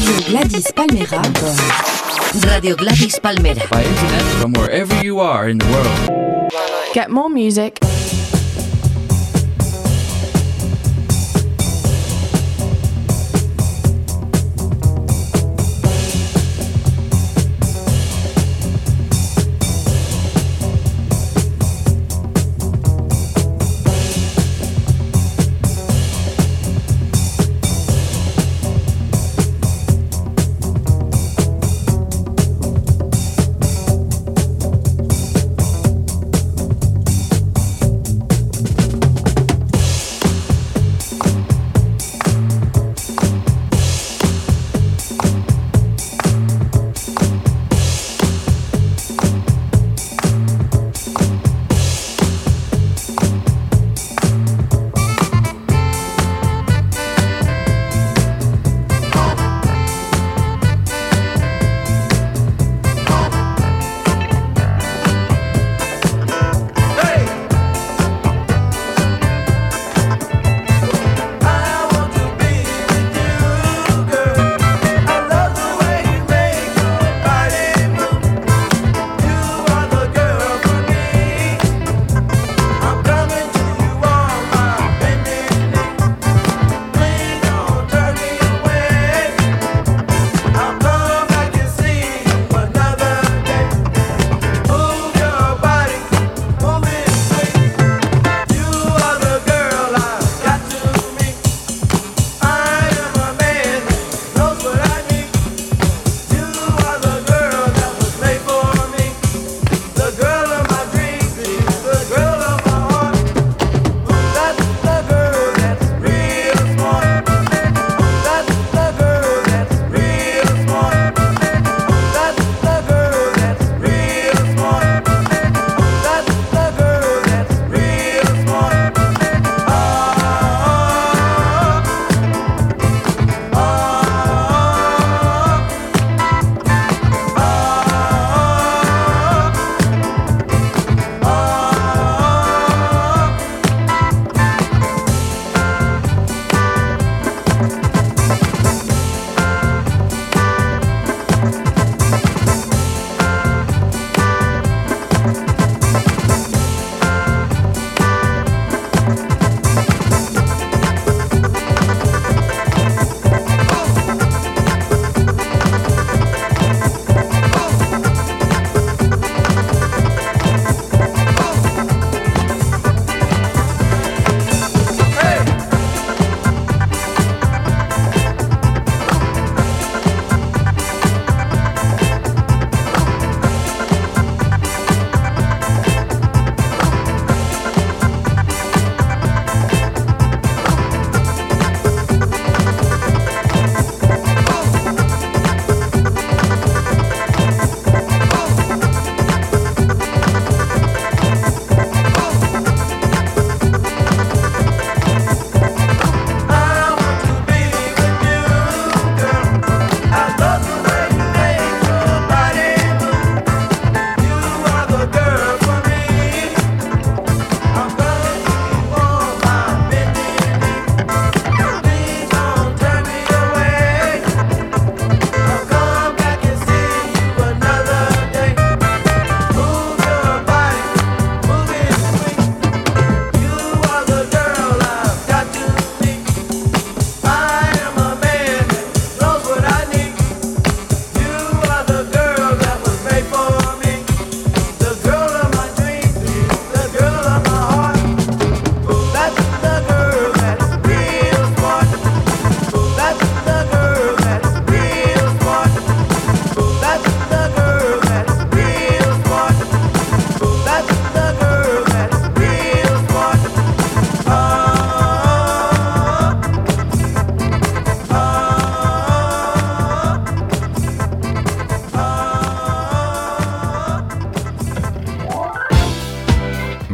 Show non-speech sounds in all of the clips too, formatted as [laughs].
Radio Gladys Palmera. Radio Gladys Palmera. By internet from wherever you are in the world. Get more music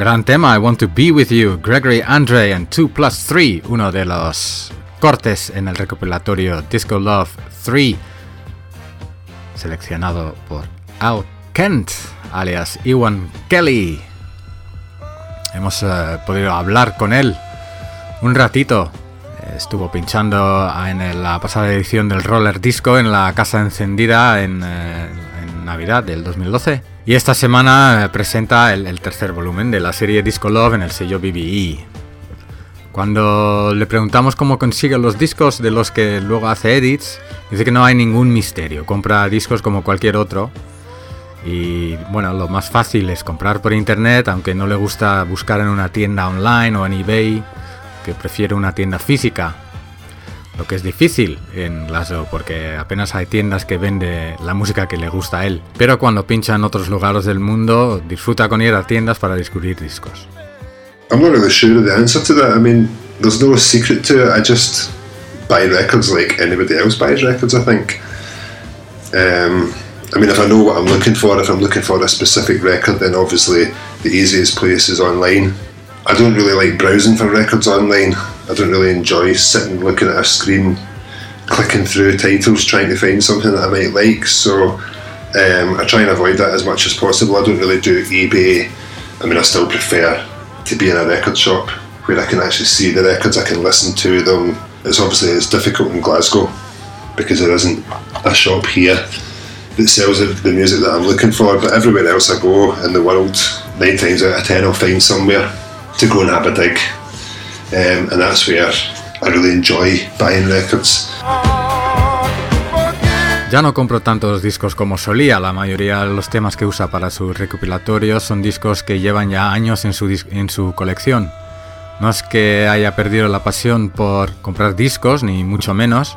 Gran tema, I Want to Be With You, Gregory Andre and 2 Plus 3, uno de los cortes en el recopilatorio Disco Love 3, seleccionado por Al Kent, alias Iwan Kelly. Hemos eh, podido hablar con él un ratito estuvo pinchando en la pasada edición del Roller Disco en la Casa Encendida en, eh, en Navidad del 2012. Y esta semana eh, presenta el, tercer volumen de la serie Disco Love en el sello BBE. Cuando le preguntamos cómo consigue los discos de los que luego hace edits, dice que no hay ningún misterio, compra discos como cualquier otro. Y bueno, lo más fácil es comprar por internet, aunque no le gusta buscar en una tienda online o en eBay, que prefiere una tienda física. Lo que es difícil en Glasgow porque apenas hay tiendas que vende la música que le gusta a él. Pero cuando pincha en otros lugares del mundo, disfruta con ir a tiendas para descubrir discos. I'm not really sure of the answer to that. I mean, there's no secret to it. I just buy records like anybody else buys records, I think. Um, I mean, if I know what I'm looking for, if I'm looking for a specific record, then obviously the easiest place is online. I don't really like browsing for records online. I don't really enjoy sitting looking at a screen, clicking through titles, trying to find something that I might like. So um, I try and avoid that as much as possible. I don't really do eBay. I mean, I still prefer to be in a record shop where I can actually see the records, I can listen to them. It's obviously it's difficult in Glasgow because there isn't a shop here that sells the music that I'm looking for. But everywhere else I go in the world, nine times out of ten I'll find somewhere to go and have a dig. Um, and that's where I really enjoy buying records. Ya no compro tantos discos como solía, la mayoría de los temas que usa para sus recopilatorios son discos que llevan ya años en su, en su colección. No es que haya perdido la pasión por comprar discos, ni mucho menos,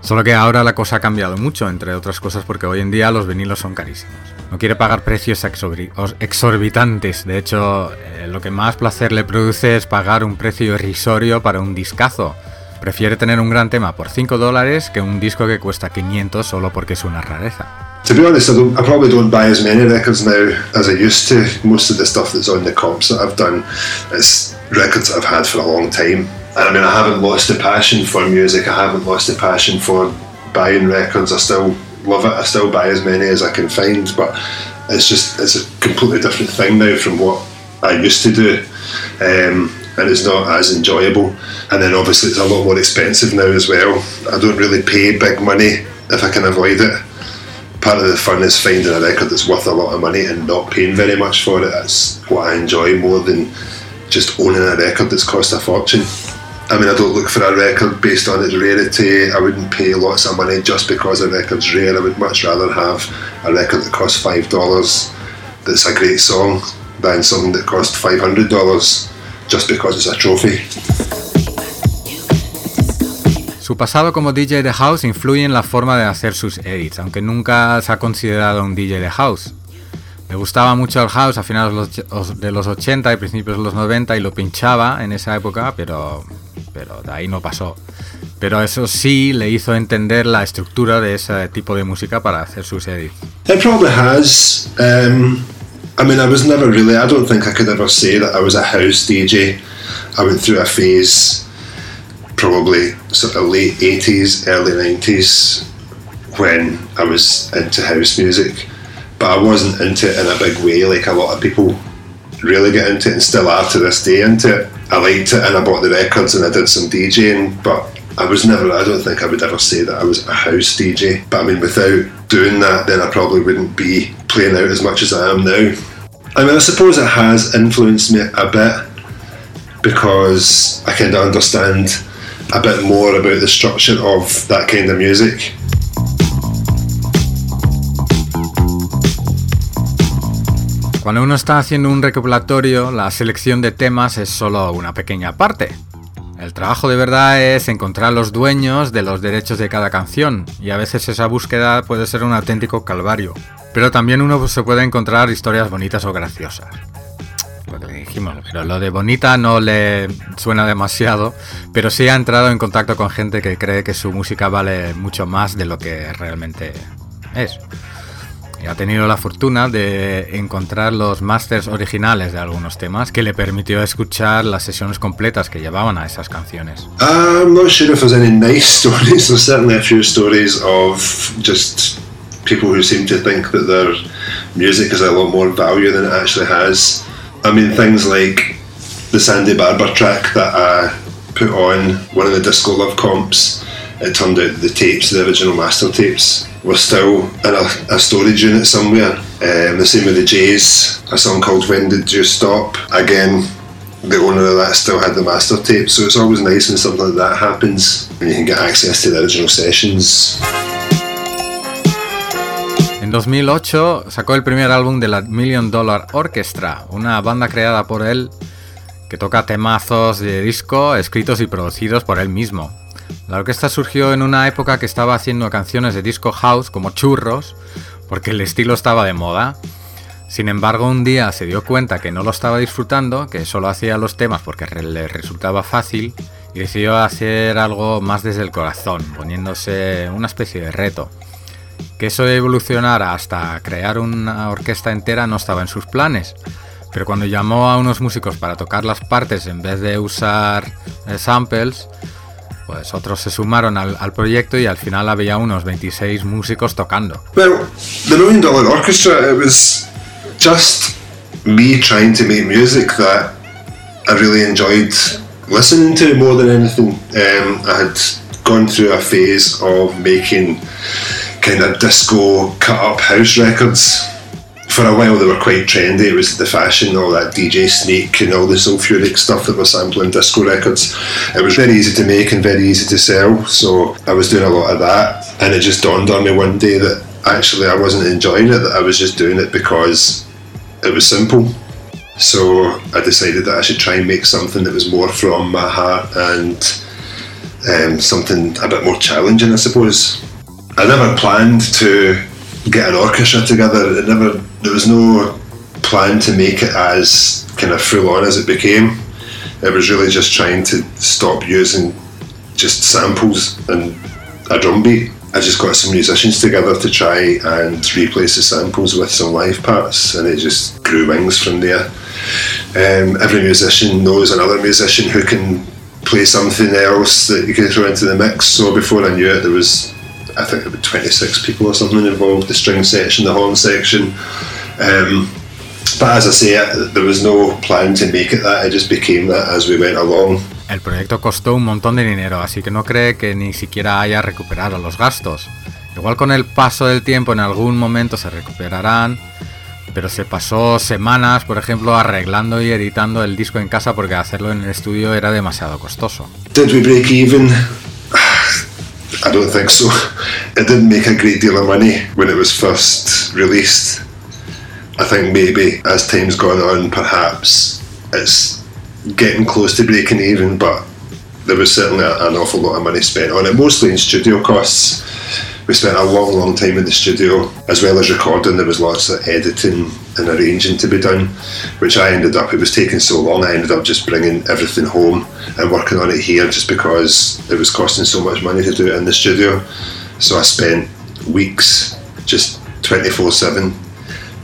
solo que ahora la cosa ha cambiado mucho, entre otras cosas porque hoy en día los vinilos son carísimos. No quiere pagar precios exorbitantes, de hecho eh, lo que más placer le produce es pagar un precio irrisorio para un discazo. Prefiere tener un gran tema por 5 dólares que un disco que cuesta 500 solo porque es una rareza. To be honest, I, don't, I probably don't buy as many records now as I used to. Most of the stuff that's on the comps that I've done is records that I've had for a long time. I mean, I haven't lost the passion for music. I haven't lost the passion for buying records. I still love it. I still buy as many as I can find, but it's just it's a completely different thing now from what I used to do. Um, and it's not as enjoyable. And then obviously it's a lot more expensive now as well. I don't really pay big money if I can avoid it. Part of the fun is finding a record that's worth a lot of money and not paying very much for it. That's what I enjoy more than just owning a record that's cost a fortune. I mean, I don't look for a record based on its rarity. I wouldn't pay lots of money just because a record's rare. I would much rather have a record that costs five dollars that's a great song than something that costs five hundred dollars just because it's a trophy. Su pasado como DJ de house influye en la forma de hacer sus edits, aunque nunca se ha considerado un DJ de house. Le gustaba mucho el house a finales de los 80 y principios de los 90 y lo pinchaba en esa época, pero, pero de ahí no pasó. Pero eso sí le hizo entender la estructura de ese tipo de música para hacer sus edits. It probably has. Um, I mean, I was never really. I don't think I could ever say that I was a house DJ. I went through a phase, probably sort of late 80s, early 90s, when I was into house music. But I wasn't into it in a big way like a lot of people really get into it and still are to this day into it. I liked it and I bought the records and I did some DJing, but I was never, I don't think I would ever say that I was a house DJ. But I mean, without doing that, then I probably wouldn't be playing out as much as I am now. I mean, I suppose it has influenced me a bit because I kind of understand a bit more about the structure of that kind of music. Cuando uno está haciendo un recopilatorio, la selección de temas es solo una pequeña parte. El trabajo de verdad es encontrar los dueños de los derechos de cada canción, y a veces esa búsqueda puede ser un auténtico calvario. Pero también uno se puede encontrar historias bonitas o graciosas. Lo que dijimos, pero lo de bonita no le suena demasiado, pero sí ha entrado en contacto con gente que cree que su música vale mucho más de lo que realmente es. Y ha tenido la fortuna de encontrar los masters originales de algunos temas que le permitió escuchar las sesiones completas que llevaban a esas canciones. I'm not sure if there's any nice [laughs] stories. There's certainly a few stories of just people who seem to think that their music has a lot more value than it actually has. I mean, things like the Sandy Barber track that I put on one of the Disco Love comps. It turned out the tapes, the original master tapes, were still in a, a storage unit somewhere. Um, the same with the Jays, a song called When Did You Stop? Again, the owner of that still had the master tape, so it's always nice when something like that happens and you can get access to the original sessions. En 2008 sacó el primer álbum de la Million Dollar Orchestra, una banda creada por él que toca temazos de disco escritos y producidos por él mismo. La orquesta surgió en una época que estaba haciendo canciones de disco house como churros, porque el estilo estaba de moda. Sin embargo, un día se dio cuenta que no lo estaba disfrutando, que solo hacía los temas porque le resultaba fácil, y decidió hacer algo más desde el corazón, poniéndose una especie de reto. Que eso evolucionara hasta crear una orquesta entera no estaba en sus planes, pero cuando llamó a unos músicos para tocar las partes en vez de usar eh, samples, pues otros se sumaron al, al, proyecto y al final había unos 26 músicos tocando. Well, the Million Dollar Orchestra, it was just me trying to make music that I really enjoyed listening to more than anything. Um, I had gone through a phase of making kind of disco cut up house records for a while they were quite trendy. It was the fashion, all that DJ Snake and all the Soulfuric stuff that was sampling disco records. It was very easy to make and very easy to sell, so I was doing a lot of that. And it just dawned on me one day that actually I wasn't enjoying it, that I was just doing it because it was simple. So I decided that I should try and make something that was more from my heart and um, something a bit more challenging, I suppose. I never planned to get an orchestra together. It never there was no plan to make it as kind of full on as it became. It was really just trying to stop using just samples and a drum beat. I just got some musicians together to try and replace the samples with some live parts, and it just grew wings from there. Um, every musician knows another musician who can play something else that you can throw into the mix. So before I knew it, there was I think about 26 people or something involved the string section, the horn section. Um, but as I say, there was no plan to make it that, it just became that as we went along. El proyecto costó un montón de dinero, así que no cree que ni siquiera haya recuperado los gastos. Igual con el paso del tiempo en algún momento se recuperarán, pero se pasó semanas, por ejemplo, arreglando y editando el disco en casa porque hacerlo en el estudio era demasiado costoso. Did we break even? I don't think so. It didn't make a great deal of money when it was first released. I think maybe as time's gone on, perhaps it's getting close to breaking even, but there was certainly an awful lot of money spent on it, mostly in studio costs. We spent a long, long time in the studio, as well as recording. There was lots of editing and arranging to be done, which I ended up, it was taking so long, I ended up just bringing everything home and working on it here just because it was costing so much money to do it in the studio. So I spent weeks just 24 7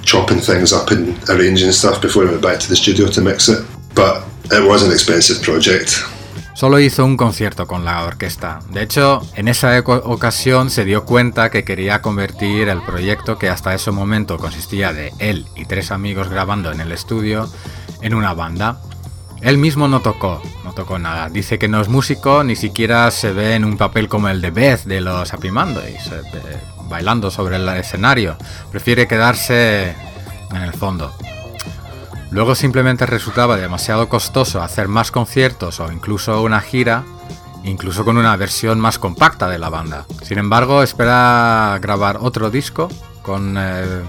chopping things up and arranging stuff before I went back to the studio to mix it. But it was an expensive project. Solo hizo un concierto con la orquesta. De hecho, en esa ocasión se dio cuenta que quería convertir el proyecto, que hasta ese momento consistía de él y tres amigos grabando en el estudio, en una banda. Él mismo no tocó, no tocó nada. Dice que no es músico, ni siquiera se ve en un papel como el de Beth de los Happy Mondays, bailando sobre el escenario. Prefiere quedarse en el fondo. Luego simplemente resultaba demasiado costoso hacer más conciertos o incluso una gira, incluso con una versión más compacta de la banda. Sin embargo, espera grabar otro disco con, eh,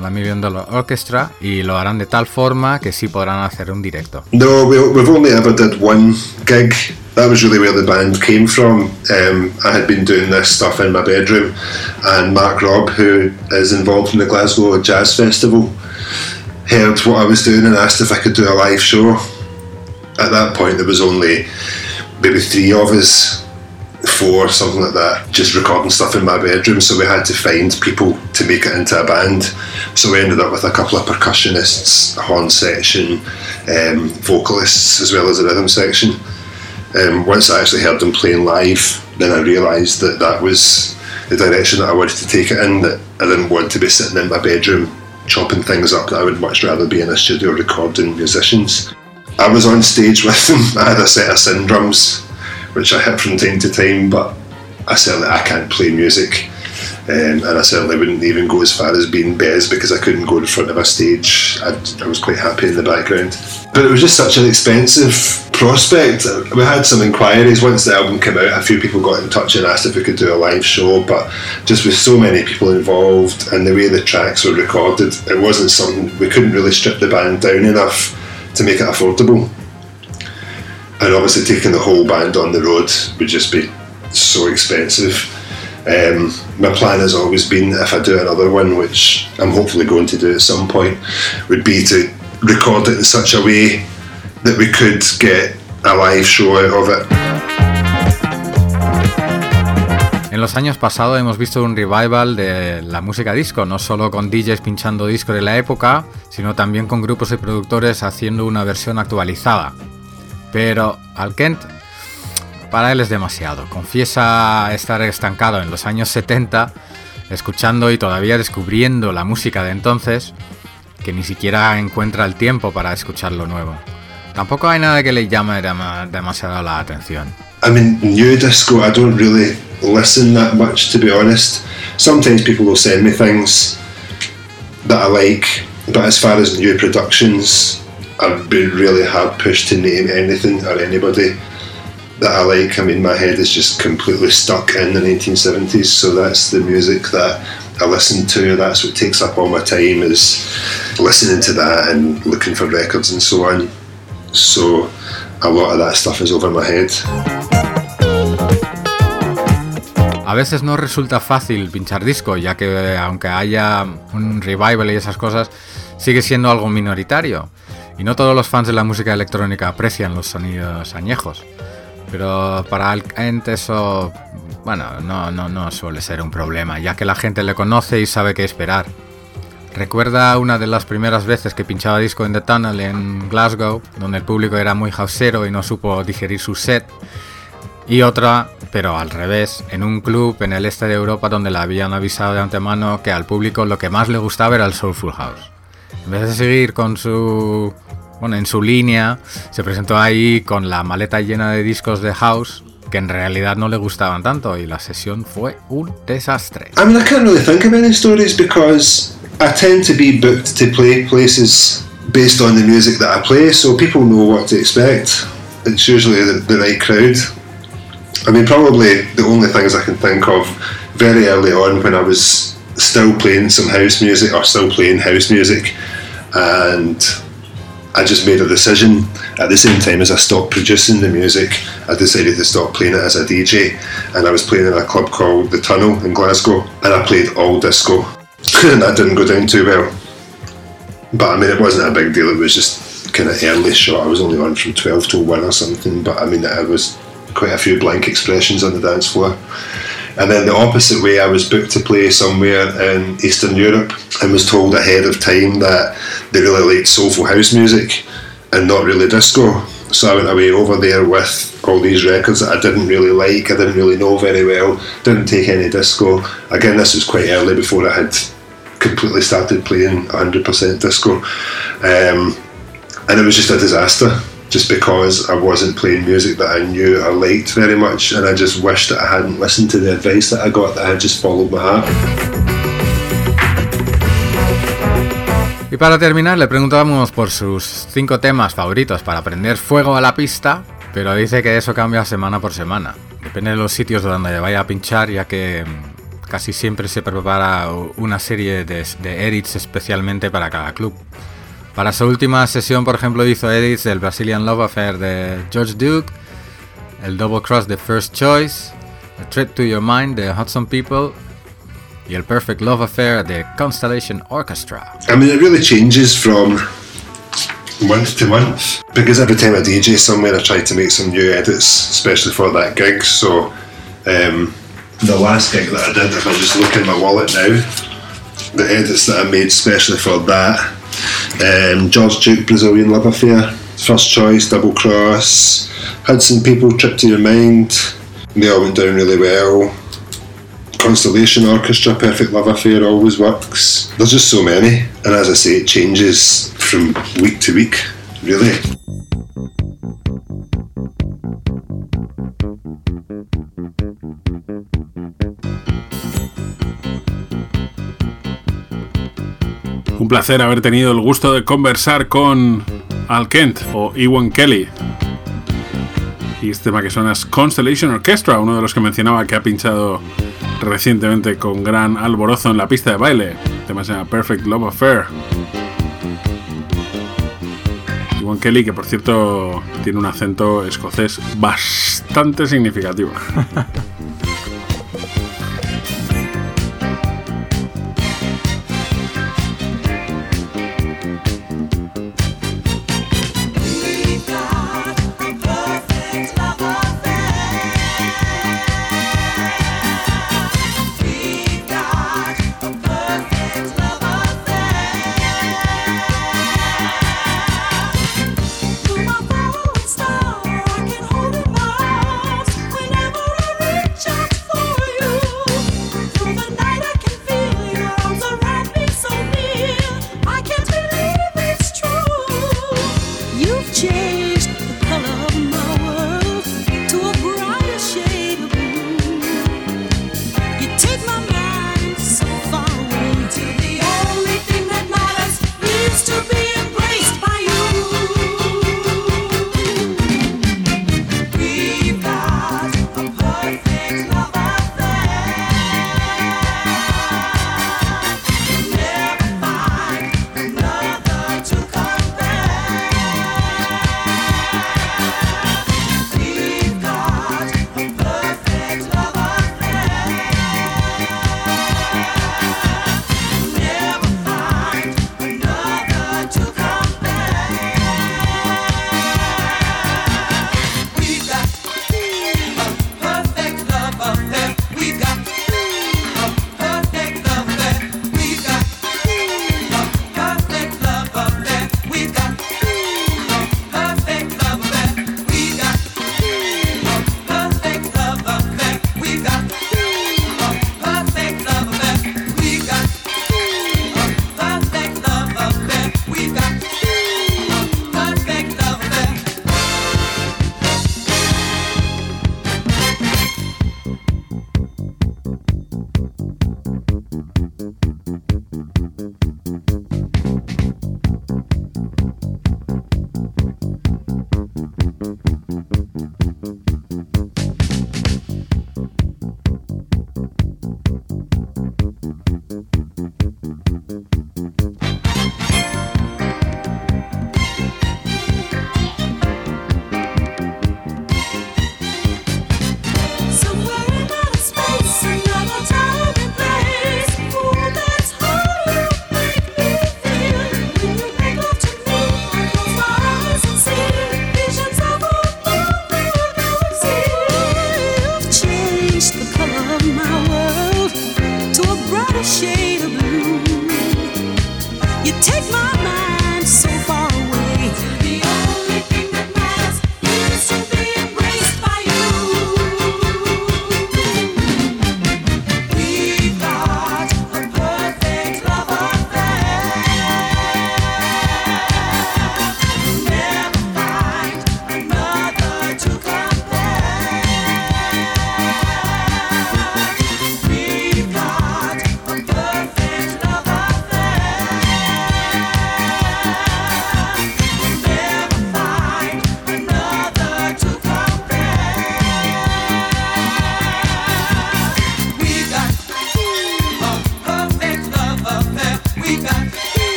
la Million Dollar Orchestra y lo harán de tal forma que sí podrán hacer un directo. No, we, we've only ever did one gig. That was really where the band came from. Um, I had been doing this stuff in my bedroom, and Mark Robb, who is involved in the Glasgow Jazz Festival, heard what I was doing and asked if I could do a live show. At that point, there was only maybe three of us, four, something like that, just recording stuff in my bedroom. So we had to find people to make it into a band. So we ended up with a couple of percussionists, a horn section, um, vocalists, as well as a rhythm section. Um, once I actually heard them playing live, then I realised that that was the direction that I wanted to take it in. That I didn't want to be sitting in my bedroom chopping things up. That I would much rather be in a studio recording musicians. I was on stage with them. [laughs] I had a set of syn drums which I hit from time to time, but I certainly I can't play music. Um, and I certainly wouldn't even go as far as being Bez because I couldn't go in front of a stage. I, I was quite happy in the background. But it was just such an expensive prospect. We had some inquiries once the album came out. A few people got in touch and asked if we could do a live show, but just with so many people involved and the way the tracks were recorded, it wasn't something we couldn't really strip the band down enough to make it affordable. And obviously, taking the whole band on the road would just be so expensive. Um, my plan has always been, if I do another one, which I'm hopefully going to do at some point, would be to record it in such a way that we could get a live show out of it. En los años pasados hemos visto un revival de la música disco, no solo con DJs pinchando disco de la época, sino también con grupos y productores haciendo una versión actualizada. Pero al Kent para él es demasiado. Confiesa estar estancado en los años 70, escuchando y todavía descubriendo la música de entonces, que ni siquiera encuentra el tiempo para escuchar lo nuevo. Tampoco hay nada que llame demasiado la atención. I mean, new disco, I don't really listen that much, to be honest. Sometimes people will send me things that I like, but as far as new productions, I've been really hard pushed to name anything or anybody. that I like. I mean, my head is just completely stuck in the 1970s, so that's the music that I listen to. That's what takes up all my time is listening to that and looking for records and so on. So a lot of that stuff is over my head. A veces no resulta fácil pinchar disco, ya que aunque haya un revival y esas cosas, sigue siendo algo minoritario. Y no todos los fans de la música electrónica aprecian los sonidos añejos. Pero para el ente eso, bueno, no, no, no suele ser un problema, ya que la gente le conoce y sabe qué esperar. Recuerda una de las primeras veces que pinchaba disco en The Tunnel en Glasgow, donde el público era muy houseero y no supo digerir su set. Y otra, pero al revés, en un club en el este de Europa donde le habían avisado de antemano que al público lo que más le gustaba era el Soulful House. En vez de seguir con su bueno, en su línea, se presentó ahí con la maleta llena de discos de house que en realidad no le gustaban tanto y la sesión fue un desastre. I mean, I can't really think of any stories because I tend to be booked to play places based on the music that I play, so people know what to expect. It's usually the, the right crowd. I mean, probably the only things I can think of very early on when I was still playing some house music or still playing house music and I just made a decision at the same time as I stopped producing the music. I decided to stop playing it as a DJ, and I was playing in a club called The Tunnel in Glasgow, and I played all disco, [laughs] that didn't go down too well. But I mean, it wasn't a big deal. It was just kind of early shot. I was only on from twelve to one or something. But I mean, it was quite a few blank expressions on the dance floor. And then the opposite way, I was booked to play somewhere in Eastern Europe and was told ahead of time that they really liked soulful house music and not really disco. So I went away over there with all these records that I didn't really like, I didn't really know very well, didn't take any disco. Again, this was quite early before I had completely started playing 100% disco. Um, and it was just a disaster just because I wasn't playing music that I knew I liked very much, and I just wished that I hadn't listened to the advice that I got, that I had just followed my heart. Y para terminar, le preguntábamos por sus cinco temas favoritos para prender fuego a la pista, pero dice que eso cambia semana por semana. Depende de los sitios donde vaya a pinchar, ya que mm, casi siempre se prepara una serie de, de edits especialmente para cada club. Para su última sesión, por ejemplo, hizo edits del Brazilian Love Affair de George Duke, el Double Cross de First Choice, A Trip to Your Mind de Hudson People y el Perfect Love Affair the Constellation Orchestra. I mean, it really changes from month to month because every time I DJ somewhere, I try to make some new edits, especially for that gig. So, um, the last gig that I did, if I just look in my wallet now, the edits that I made especially for that um, George Duke, Brazilian Love Affair, First Choice, Double Cross, Hudson People, Trip to Your Mind. They all went down really well. Constellation Orchestra, Perfect Love Affair always works. There's just so many, and as I say, it changes from week to week, really. Un placer haber tenido el gusto de conversar con Al Kent o Iwan Kelly, y este tema que suena es Constellation Orchestra, uno de los que mencionaba que ha pinchado recientemente con gran alborozo en la pista de baile. El tema se llama Perfect Love Affair. Ewan Kelly, que por cierto tiene un acento escocés bastante significativo. [laughs]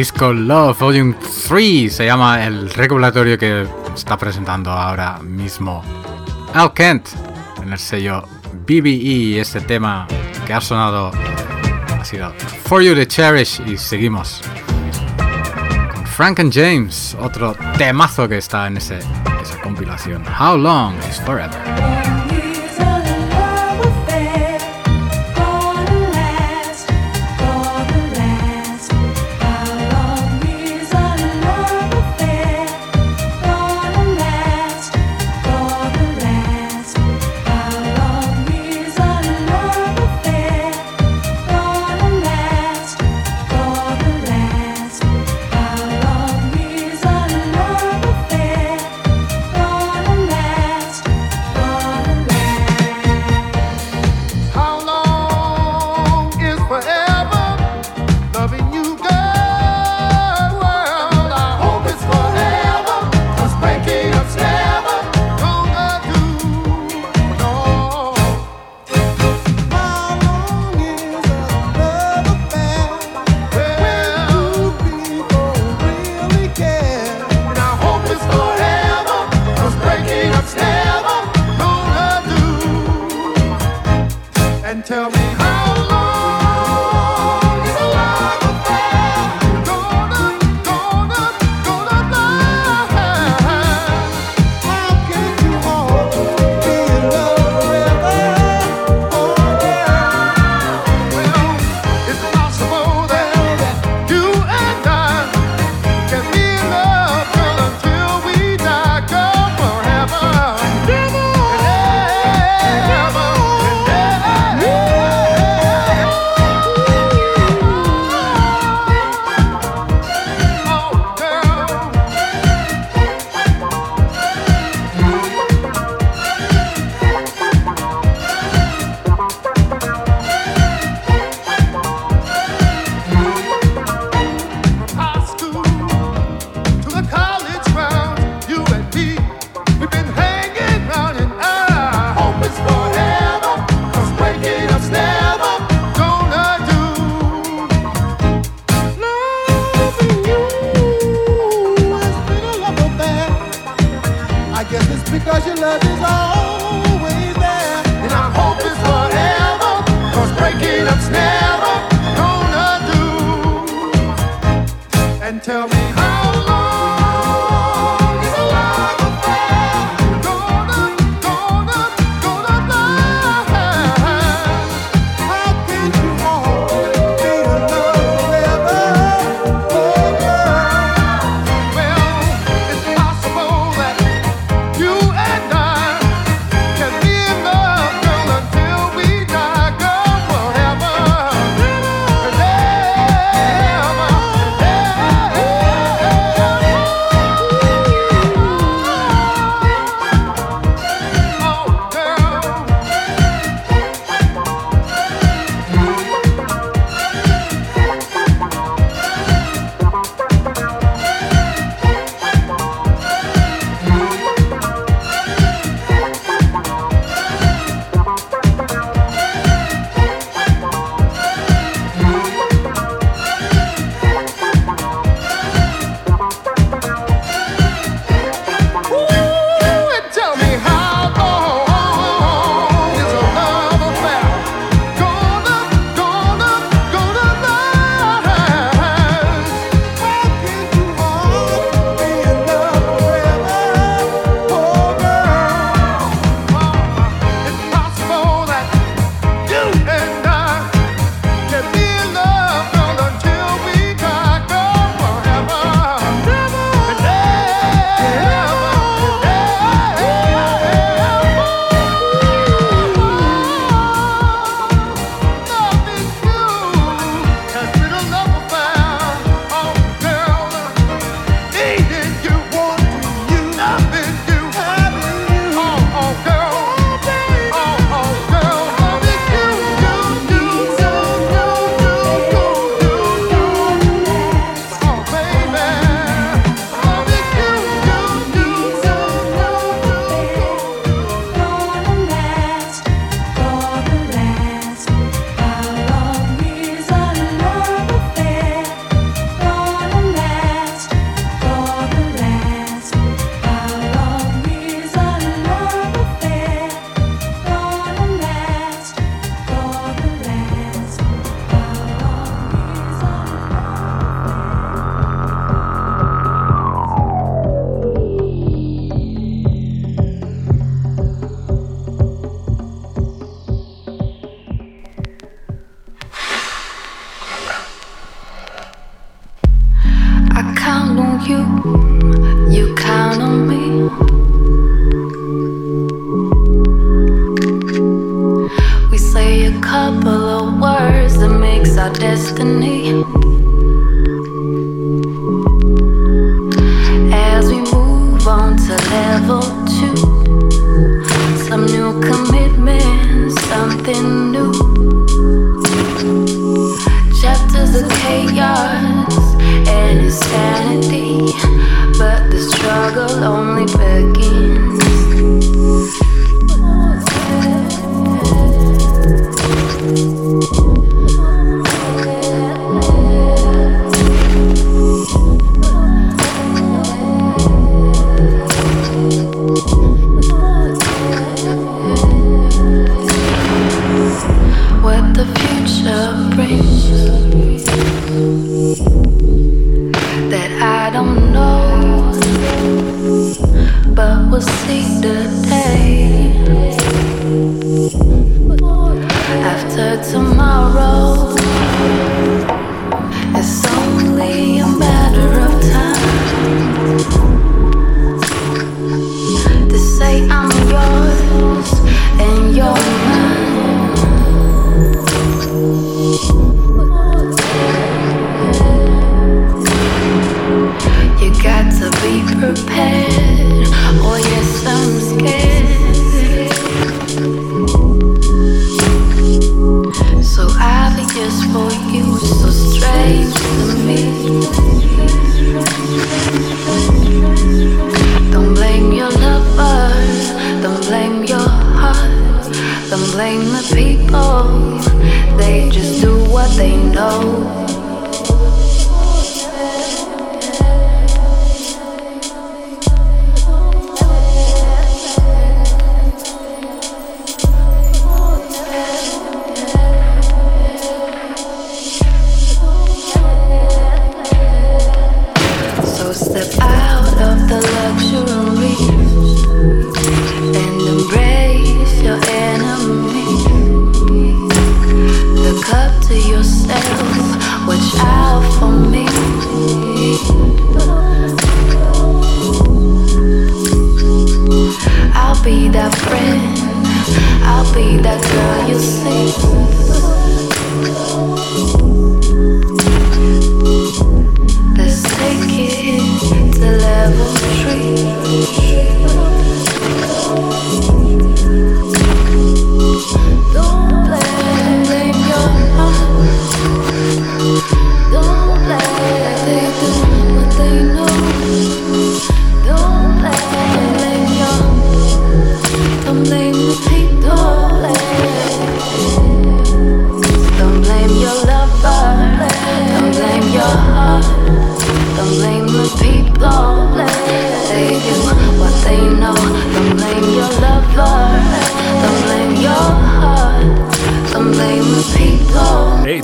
Disco Love Volume 3 se llama el regulatorio que está presentando ahora mismo Al Kent en el sello BBE. Este tema que ha sonado ha sido For You to Cherish y seguimos con Frank and James, otro temazo que está en ese, esa compilación. How Long is Forever. tell me.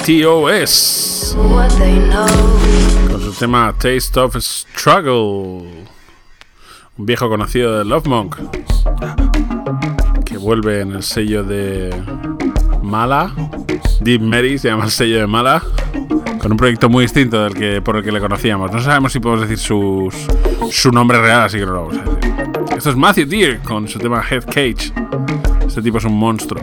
TOS con su tema Taste of Struggle, un viejo conocido de Love Monk que vuelve en el sello de Mala. Deep Mary se llama el sello de Mala con un proyecto muy distinto del que por el que le conocíamos. No sabemos si podemos decir sus, su nombre real, así que no lo vamos a decir. Esto es Matthew Deer con su tema Head Cage. Este tipo es un monstruo.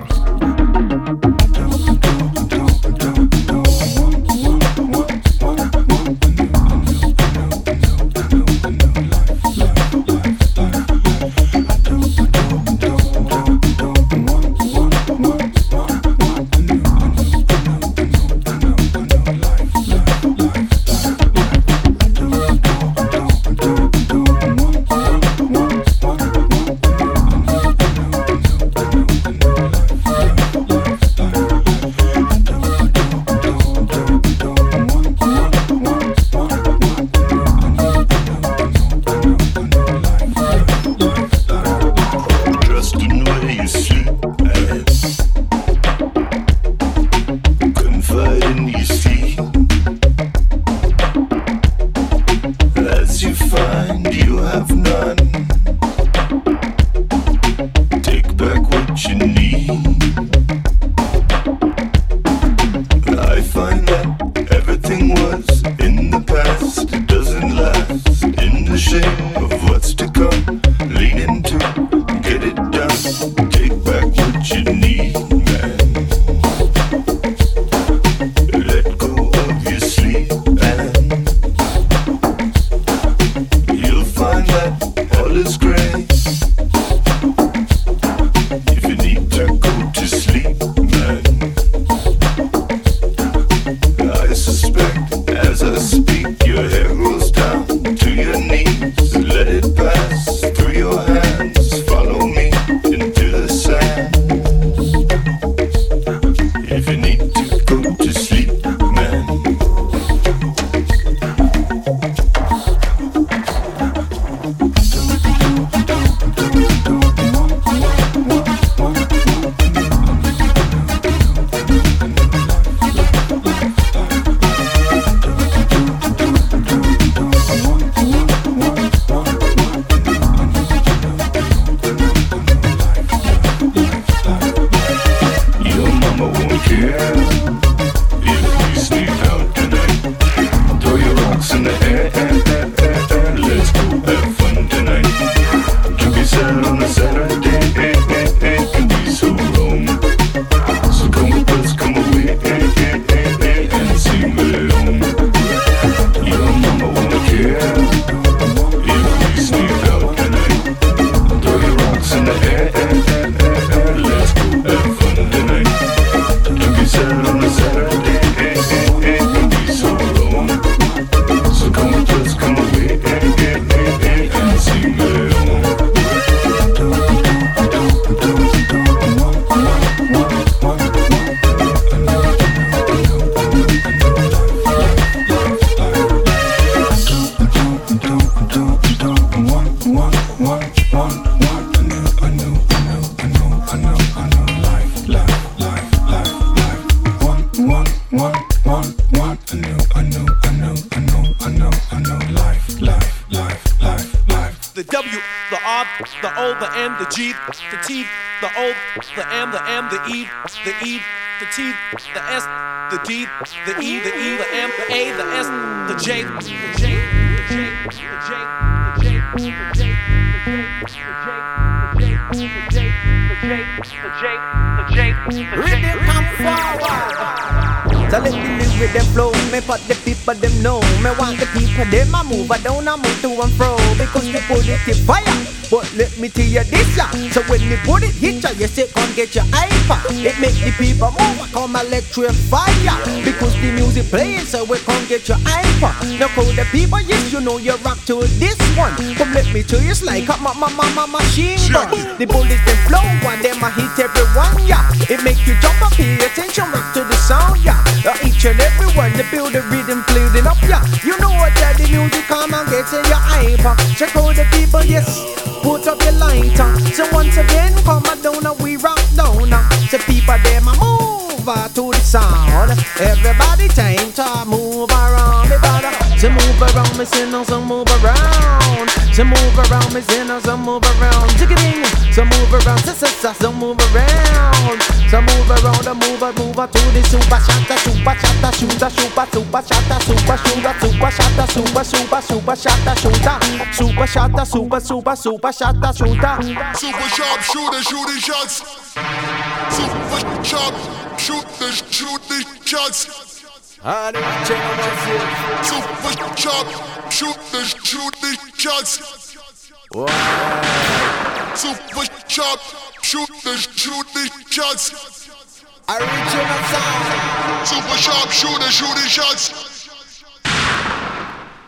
the E, the E, the T, the S, the D, the E, the E, the M, the A, the S, the J, the J, the J, the J, the J, the J, the J, the J, the J, the J, the J, the J, the J, the J. Rhythm come forward. So let the lyric them flow, me for the people them know. Me want the people them a move, I don't a move to and fro because they put it in fire. But let me tell you this ya, so when me put it hit ya, you say come get your hyper. It make the people move, I come electric fire because the music playing, so we come get your hyper. Now call the people, yes you know you rock to this one. Come let me tell you, it's like a ma ma ma ma machine gun. The bullets them flow, and them a hit everyone, yeah. It make you jump up, pay attention, rock to the sound, yeah. Uh, each and every one, the build the rhythm, playing up, yeah. You know what, that the music come and get in your hyper. Check out the people, yes. Put up your lighter. So once again, come on down and we rock down. So people, them move uh, to the sound. Everybody time to move around. Move around, me sinners, so move around. So move around, me sinners, so move around. Jigging. So move around, so, so, so, so move around. So move around, and move, and move to the super shatter, super shatter, shooter, super, super shatter, super shooter, super shatter, super, super, super shatter, shooter, super shatter, super, super, super shatter, shooter. Super sharp shooter shooting shots. Super sharp shooter shooting shots. I need to check myself. Super chop, shoot the shoot the shots. Super chop, shoot the shots. I reach in my. Super sharp shooter shooting shots.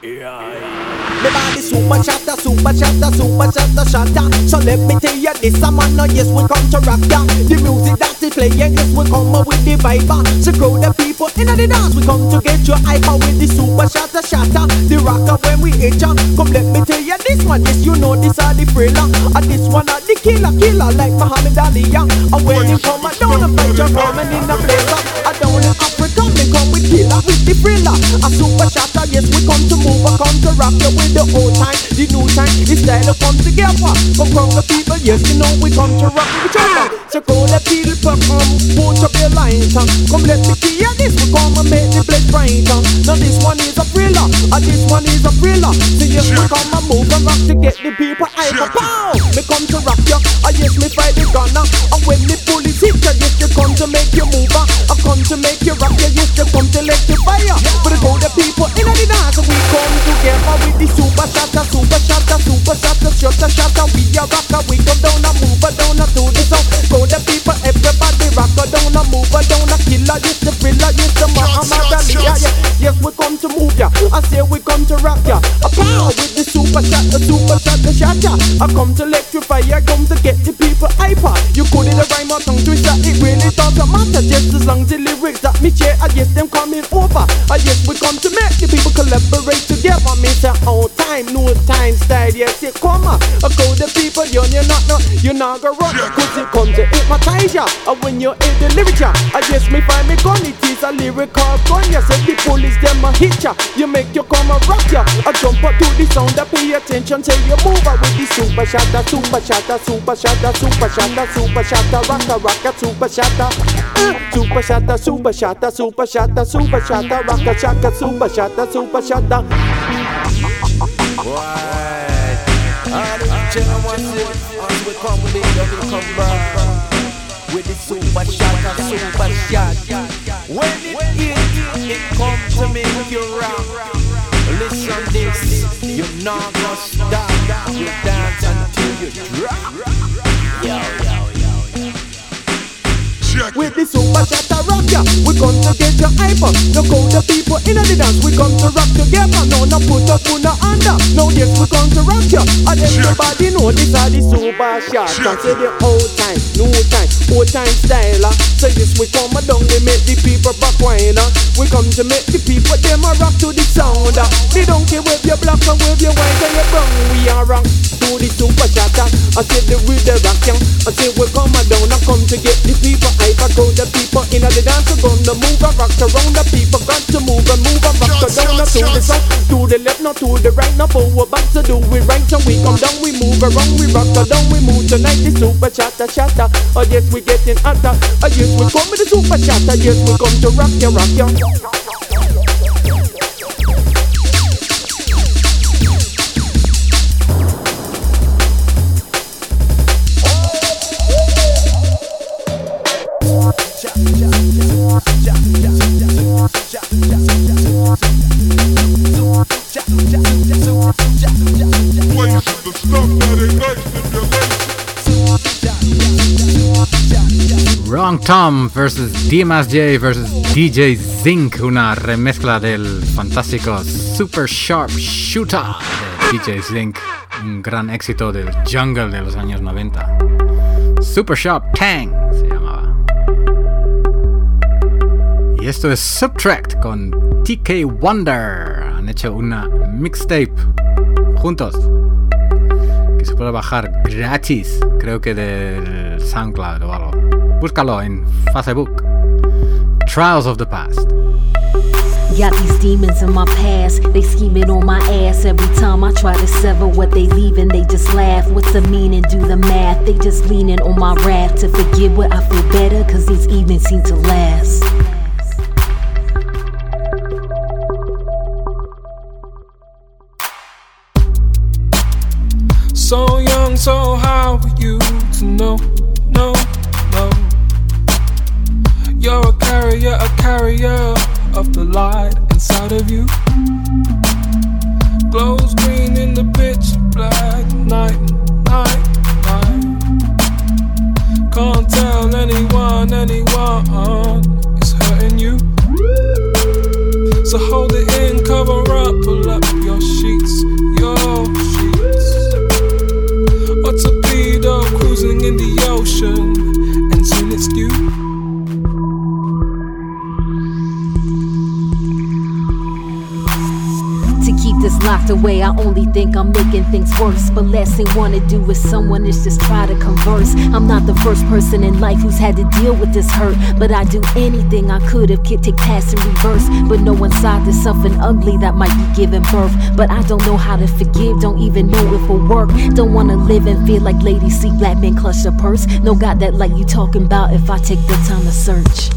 Yeah. yeah. Me body super shatter, super shatter, super shatter, shatter. So let me tell you this, a man, no, yes, we come to rock ya. The music that is playing, yes, we come with the vibe. Uh. So grow the people in the dance, we come to get your hyper uh, with the super shatter, shatter. The rocker when we hit ya. Come let me tell you this one, yes, you know this are the thriller. And this one are the killer, killer like Muhammad Ali. yeah. And when they come, I don't fight your coming in a blazer. Uh. I don't in Africa, they come with killer, with the thriller. A super shatter, yes, we come to move, I come to rock you with the old time, the new time, the style of come together. Come from the people, yes, you know we come to rock each other. So go let people come, put up your lines, uh. come let me hear this, we come and make the place brighter. Now this one is a thriller, and this one is a thriller. So yes, we come and move and rock to get the people hyper. Pow! Me come to rock you, and yes, me fight the gunner. And when the police hit you, yes, you come to make you move. uh. I come to make you rock you, yes, you come to let you fire. But go the people in the dance, we come together with the super shatter, super shatter, super shatter, shatter, shatter. We are rocker, we go down and move down to the song. Go the people, everybody rocker down and move down. A killer, yes, the thriller, yes, the Muhammad Ali. Yeah, yeah. Yes, we come to move ya. I say we come to rock ya. A power with the super shatter, super shatter, shatter. I come to electrify, I come to get the people hyper. You could in a rhyme or tongue twister, it really doesn't matter. Just as long as the lyrics that me share, I guess them coming over. Ah, I guess we come to make the people collaborate together. Me say old time, no time style, yes it come. I go the people, you're you're not, no, you're not gonna run. Cause it comes to hypnotize ya. And when you hear the ya, I guess me find me gun, it is a lyrical gun. Ya said the police them a hit ya. You make you come and rock ya. I jump up to the sound, I pay attention till you move out with the super shatter, super shatter, super shatter, super shatter, super shatter, rocker, rocker, super shatter. Uh, super shatter, super shatter, super shatter, super shatter, rocker, shaka, super shatter, super shatter. Right. All the we come with the super and super shot. When it hit, it come to make you rock. Listen this, you're not gonna stop. You dance until you drop. With the super shatter rock ya, we come to get your hyper. No call the people in the dance, we come to rock together. No, no put up on the under. No, yes, we come to rock ya. And everybody know this are the super shot. And say the old time, new time, old time style. ah. So yes, we come down, we make the people back wine. ah. We come to make the people them a rock to the sound. They don't care wave your black and wave your white and your brown. We are rock to the super shatter. I say the with the rock. I say we come down I come to get the people hyper. Go the people in the dance, are gonna move and rock around the people. Got to move and move and rock around the not to the south, to the left, not to the right, not forward, back to do we right. And we come down, we move around, we rock down, we move tonight. The super chatter chatter. Oh yes, we getting hotter. Oh yes, we come with the super chatter. Yes, we come to rock ya, rock ya. Tom versus DMS J versus DJ Zinc, una remezcla del fantástico Super Sharp Shooter de DJ Zinc, un gran éxito del jungle de los años 90. Super Sharp Tang se llamaba. Y esto es Subtract con TK Wonder. Han hecho una mixtape juntos que se puede bajar gratis, creo que del SoundCloud o algo. Búscalo en Facebook. Trials of the Past. Got these demons in my past, they scheming on my ass every time I try to sever what they leaving. They just laugh. What's the meaning? Do the math. They just leaning on my wrath to forget what I feel better, cause these evenings seem to last. The ocean, locked away, I only think I'm making things worse. But last thing wanna do with someone is just try to converse. I'm not the first person in life who's had to deal with this hurt. But I'd do anything I could if could take past in reverse. But no one inside there's something ugly that might be giving birth. But I don't know how to forgive, don't even know if it'll work. Don't wanna live and feel like ladies see black men clutch their purse. No got that like you talking about if I take the time to search.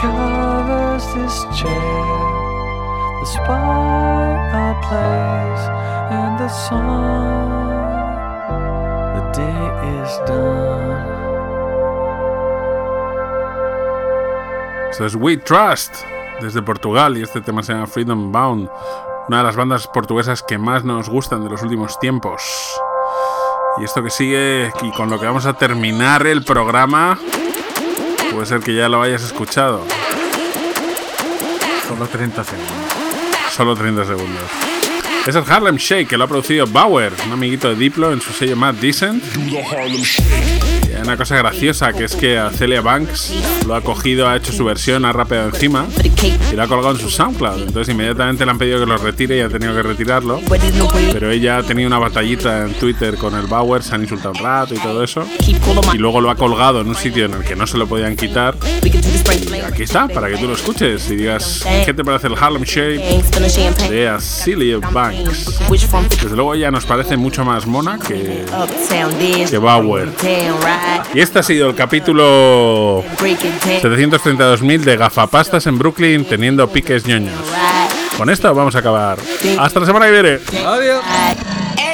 This place and the the day is done. Esto es We Trust, desde Portugal, y este tema se llama Freedom Bound, una de las bandas portuguesas que más nos gustan de los últimos tiempos. Y esto que sigue, y con lo que vamos a terminar el programa, puede ser que ya lo hayas escuchado. Solo 30 segundos. Solo 30 segundos. Es el Harlem Shake, que lo ha producido Bauer, un amiguito de Diplo, en su sello Mad Decent. Y hay una cosa graciosa, que es que a Celia Banks lo ha cogido, ha hecho su versión, ha rapeado encima y lo ha colgado en su SoundCloud. Entonces inmediatamente le han pedido que lo retire y ha tenido que retirarlo. Pero ella ha tenido una batallita en Twitter con el Bauer, se han insultado un rato y todo eso. Y luego lo ha colgado en un sitio en el que no se lo podían quitar. Y aquí está, para que tú lo escuches y digas qué te parece el Harlem Shake de Celia Banks. Desde luego ella nos parece mucho más mona que, que Bauer. Y este ha sido el capítulo 732.000 de gafapastas en Brooklyn teniendo piques ñoños. Con esto vamos a acabar. Hasta la semana que viene. Adiós.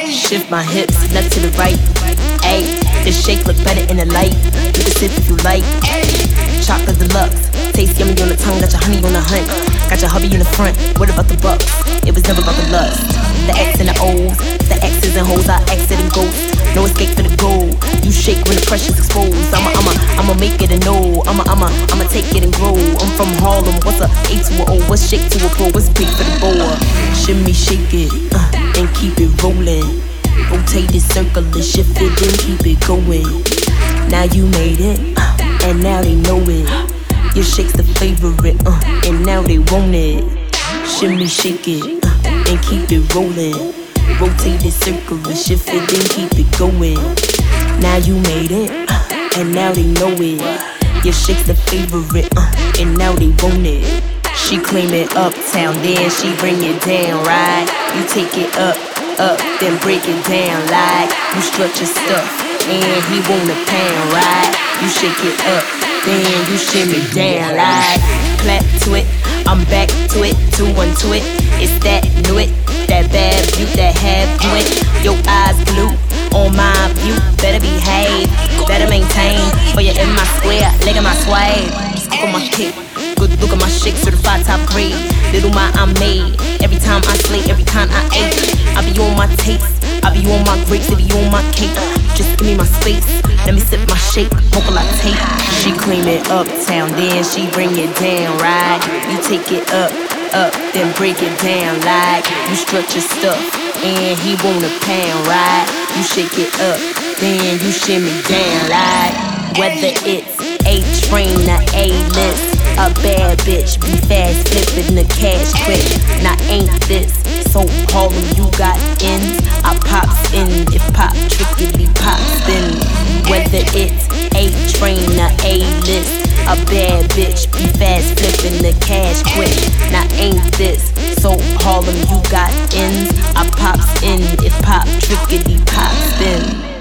Shift my hips, left to the right. Ayy, this shake look better in the light. You can sip if you like. Chocolate deluxe, taste yummy on the tongue, got your honey on the hunt. Got your hubby in the front. What about the bucks? It was never about the lust. The X and the O's, the X's and hoes, I exit and ghost. No escape for the goal. You shake when the pressure's exposed. I'ma, I'ma, I'ma make it a no. I'ma, I'ma, I'ma take it and grow. I'm from Harlem. What's a A to a O? What's shake to a pro? What's pig for the boa? Shimmy, shake it uh, and keep it rolling. Rotate it, circle it, shift it, then keep it going. Now you made it, uh, and now they know it. Your shake's the favorite, uh, and now they want it. Shimmy, shake it, uh, and keep it rolling. Rotate it, circle it, shift it, then keep it going. Now you made it, uh, and now they know it. Your shake's the favorite, uh, and now they want it. She claim it uptown, then she bring it down, right? You take it up, up, then break it down, like you strut your stuff, and he want a pound, right? You shake it up, then you shimmy down, like clap to it. I'm back to it, two one to it. It's that new it, that bad view that have you. Your eyes blue on my view, better behave, better maintain. Oh or you're in my square, leg in my sway. Stick on my kick. Good look at my shake, certified top grade. Little my I made. Every time I slay, every time I ate. I be on my taste. I be on my grapes, it be on my cake. Just give me my space. Let me sip my shake, mocha latte. She claim it uptown, then she bring it down, right? You take it up, up, then break it down, like you strut your stuff, and he want a pound, right? You shake it up, then you shimmy down, like whether it's A train or A list. A bad bitch, be fast, flipping the cash quick. Now ain't this so Harlem? You got ends, I pops in. If pop trickily pops in. Whether it's A train or A list. A bad bitch, be fast, flipping the cash quick. Now ain't this so Harlem? You got ends, I pops in. If pop trickily pops in.